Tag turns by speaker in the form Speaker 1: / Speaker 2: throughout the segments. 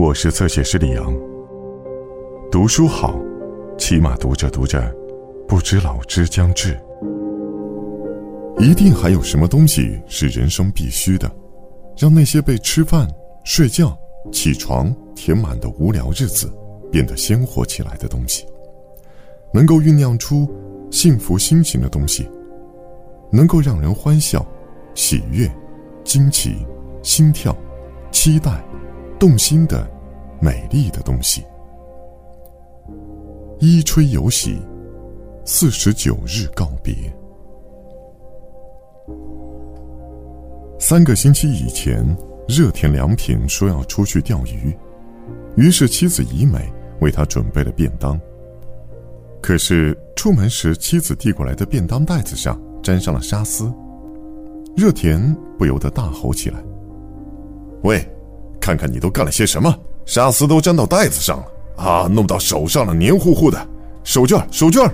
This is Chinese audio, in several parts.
Speaker 1: 我是侧写师李阳。读书好，起码读着读着，不知老之将至。一定还有什么东西是人生必须的，让那些被吃饭、睡觉、起床填满的无聊日子变得鲜活起来的东西，能够酝酿出幸福心情的东西，能够让人欢笑、喜悦、惊奇、心跳、期待。动心的、美丽的东西。一吹有喜，四十九日告别。三个星期以前，热田良平说要出去钓鱼，于是妻子怡美为他准备了便当。可是出门时，妻子递过来的便当袋子上沾上了沙丝，热田不由得大吼起来：“喂！”看看你都干了些什么，沙丝都粘到袋子上了啊，弄到手上了，黏糊糊的，手绢手绢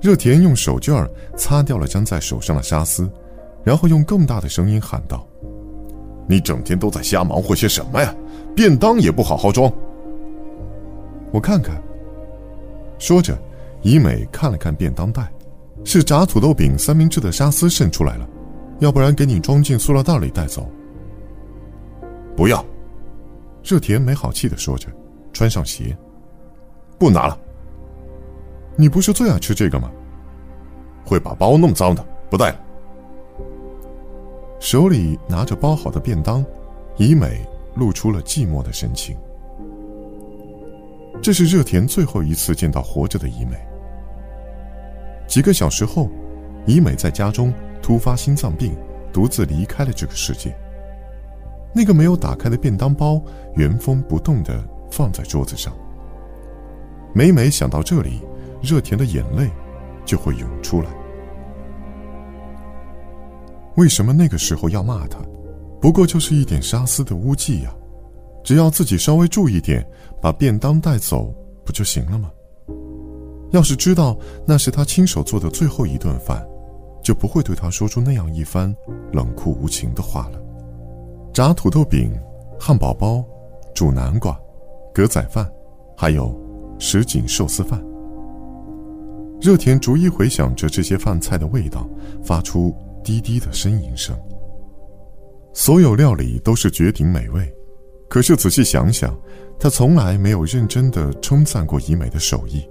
Speaker 1: 热田用手绢擦掉了粘在手上的沙丝，然后用更大的声音喊道：“你整天都在瞎忙活些什么呀？便当也不好好装。”我看看。说着，以美看了看便当袋，是炸土豆饼、三明治的沙丝渗出来了，要不然给你装进塑料袋里带走。不要，热田没好气的说着，穿上鞋。不拿了。你不是最爱吃这个吗？会把包弄脏的，不带了。手里拿着包好的便当，以美露出了寂寞的神情。这是热田最后一次见到活着的以美。几个小时后，以美在家中突发心脏病，独自离开了这个世界。那个没有打开的便当包原封不动的放在桌子上。每每想到这里，热田的眼泪就会涌出来。为什么那个时候要骂他？不过就是一点沙丝的污迹呀，只要自己稍微注意点，把便当带走不就行了吗？要是知道那是他亲手做的最后一顿饭，就不会对他说出那样一番冷酷无情的话了。炸土豆饼、汉堡包、煮南瓜、格仔饭，还有什锦寿司饭。热田逐一回想着这些饭菜的味道，发出低低的呻吟声。所有料理都是绝顶美味，可是仔细想想，他从来没有认真的称赞过怡美的手艺。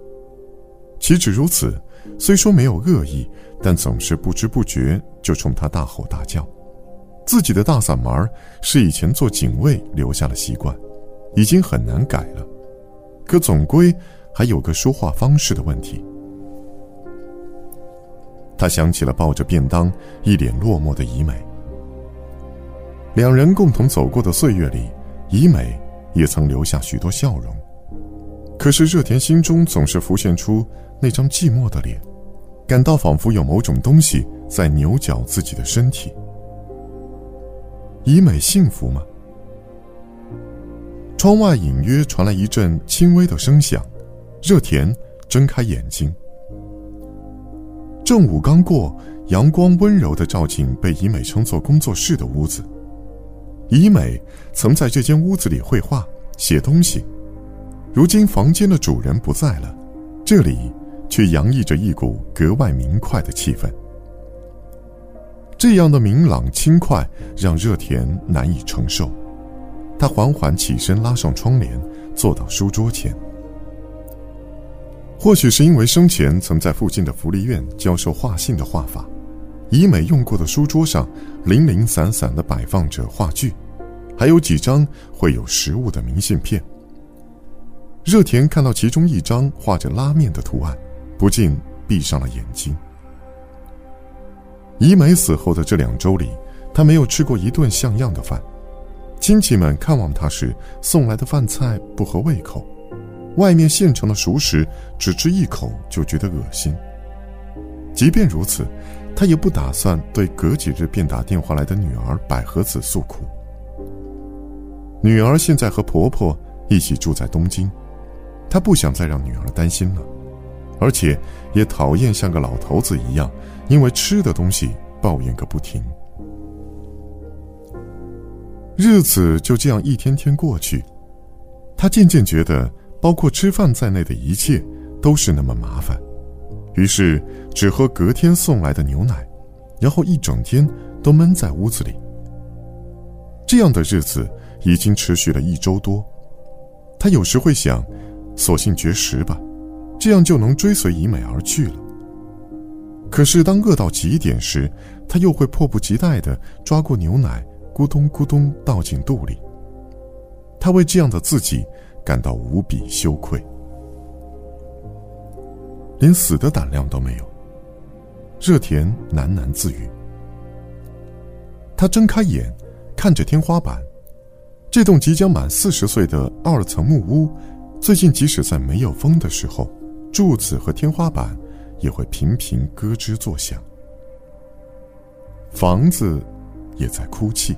Speaker 1: 岂止如此，虽说没有恶意，但总是不知不觉就冲他大吼大叫。自己的大嗓门是以前做警卫留下的习惯，已经很难改了，可总归还有个说话方式的问题。他想起了抱着便当、一脸落寞的怡美。两人共同走过的岁月里，怡美也曾留下许多笑容，可是热田心中总是浮现出那张寂寞的脸，感到仿佛有某种东西在扭搅自己的身体。以美幸福吗？窗外隐约传来一阵轻微的声响，热田睁开眼睛。正午刚过，阳光温柔的照进被以美称作工作室的屋子。以美曾在这间屋子里绘画、写东西，如今房间的主人不在了，这里却洋溢着一股格外明快的气氛。这样的明朗轻快让热田难以承受，他缓缓起身，拉上窗帘，坐到书桌前。或许是因为生前曾在附近的福利院教授画信的画法，以美用过的书桌上零零散散的摆放着画具，还有几张绘有食物的明信片。热田看到其中一张画着拉面的图案，不禁闭上了眼睛。怡美死后的这两周里，他没有吃过一顿像样的饭。亲戚们看望他时，送来的饭菜不合胃口，外面现成的熟食只吃一口就觉得恶心。即便如此，他也不打算对隔几日便打电话来的女儿百合子诉苦。女儿现在和婆婆一起住在东京，他不想再让女儿担心了，而且也讨厌像个老头子一样。因为吃的东西抱怨个不停。日子就这样一天天过去，他渐渐觉得，包括吃饭在内的一切都是那么麻烦，于是只喝隔天送来的牛奶，然后一整天都闷在屋子里。这样的日子已经持续了一周多，他有时会想，索性绝食吧，这样就能追随以美而去了。可是当饿到极点时，他又会迫不及待地抓过牛奶。咕咚咕咚倒进肚里。他为这样的自己感到无比羞愧，连死的胆量都没有。热田喃喃自语。他睁开眼，看着天花板，这栋即将满四十岁的二层木屋，最近即使在没有风的时候，柱子和天花板也会频频咯吱作响。房子也在哭泣。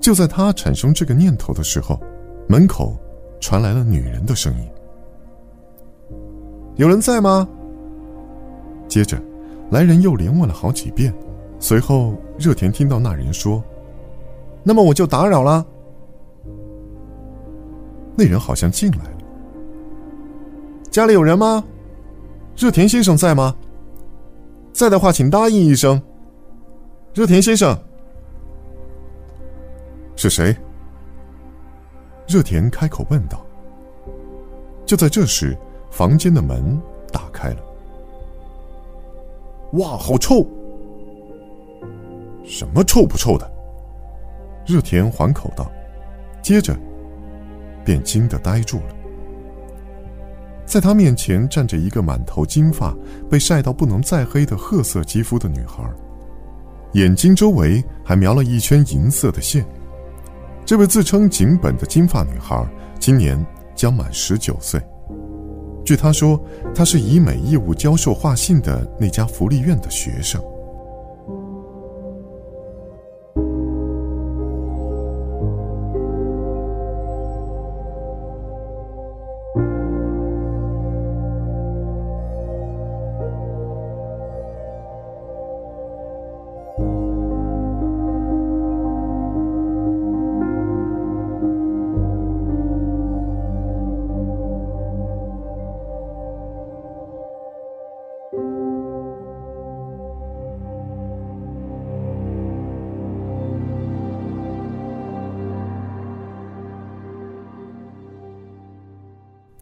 Speaker 1: 就在他产生这个念头的时候，门口传来了女人的声音：“有人在吗？”接着，来人又连问了好几遍。随后，热田听到那人说：“那么我就打扰了。”那人好像进来了。家里有人吗？热田先生在吗？在的话，请答应一声。热田先生。是谁？热田开口问道。就在这时，房间的门打开了。哇，好臭！什么臭不臭的？热田缓口道，接着便惊得呆住了。在他面前站着一个满头金发、被晒到不能再黑的褐色肌肤的女孩，眼睛周围还描了一圈银色的线。这位自称井本的金发女孩，今年将满十九岁。据她说，她是以美义务教授画信的那家福利院的学生。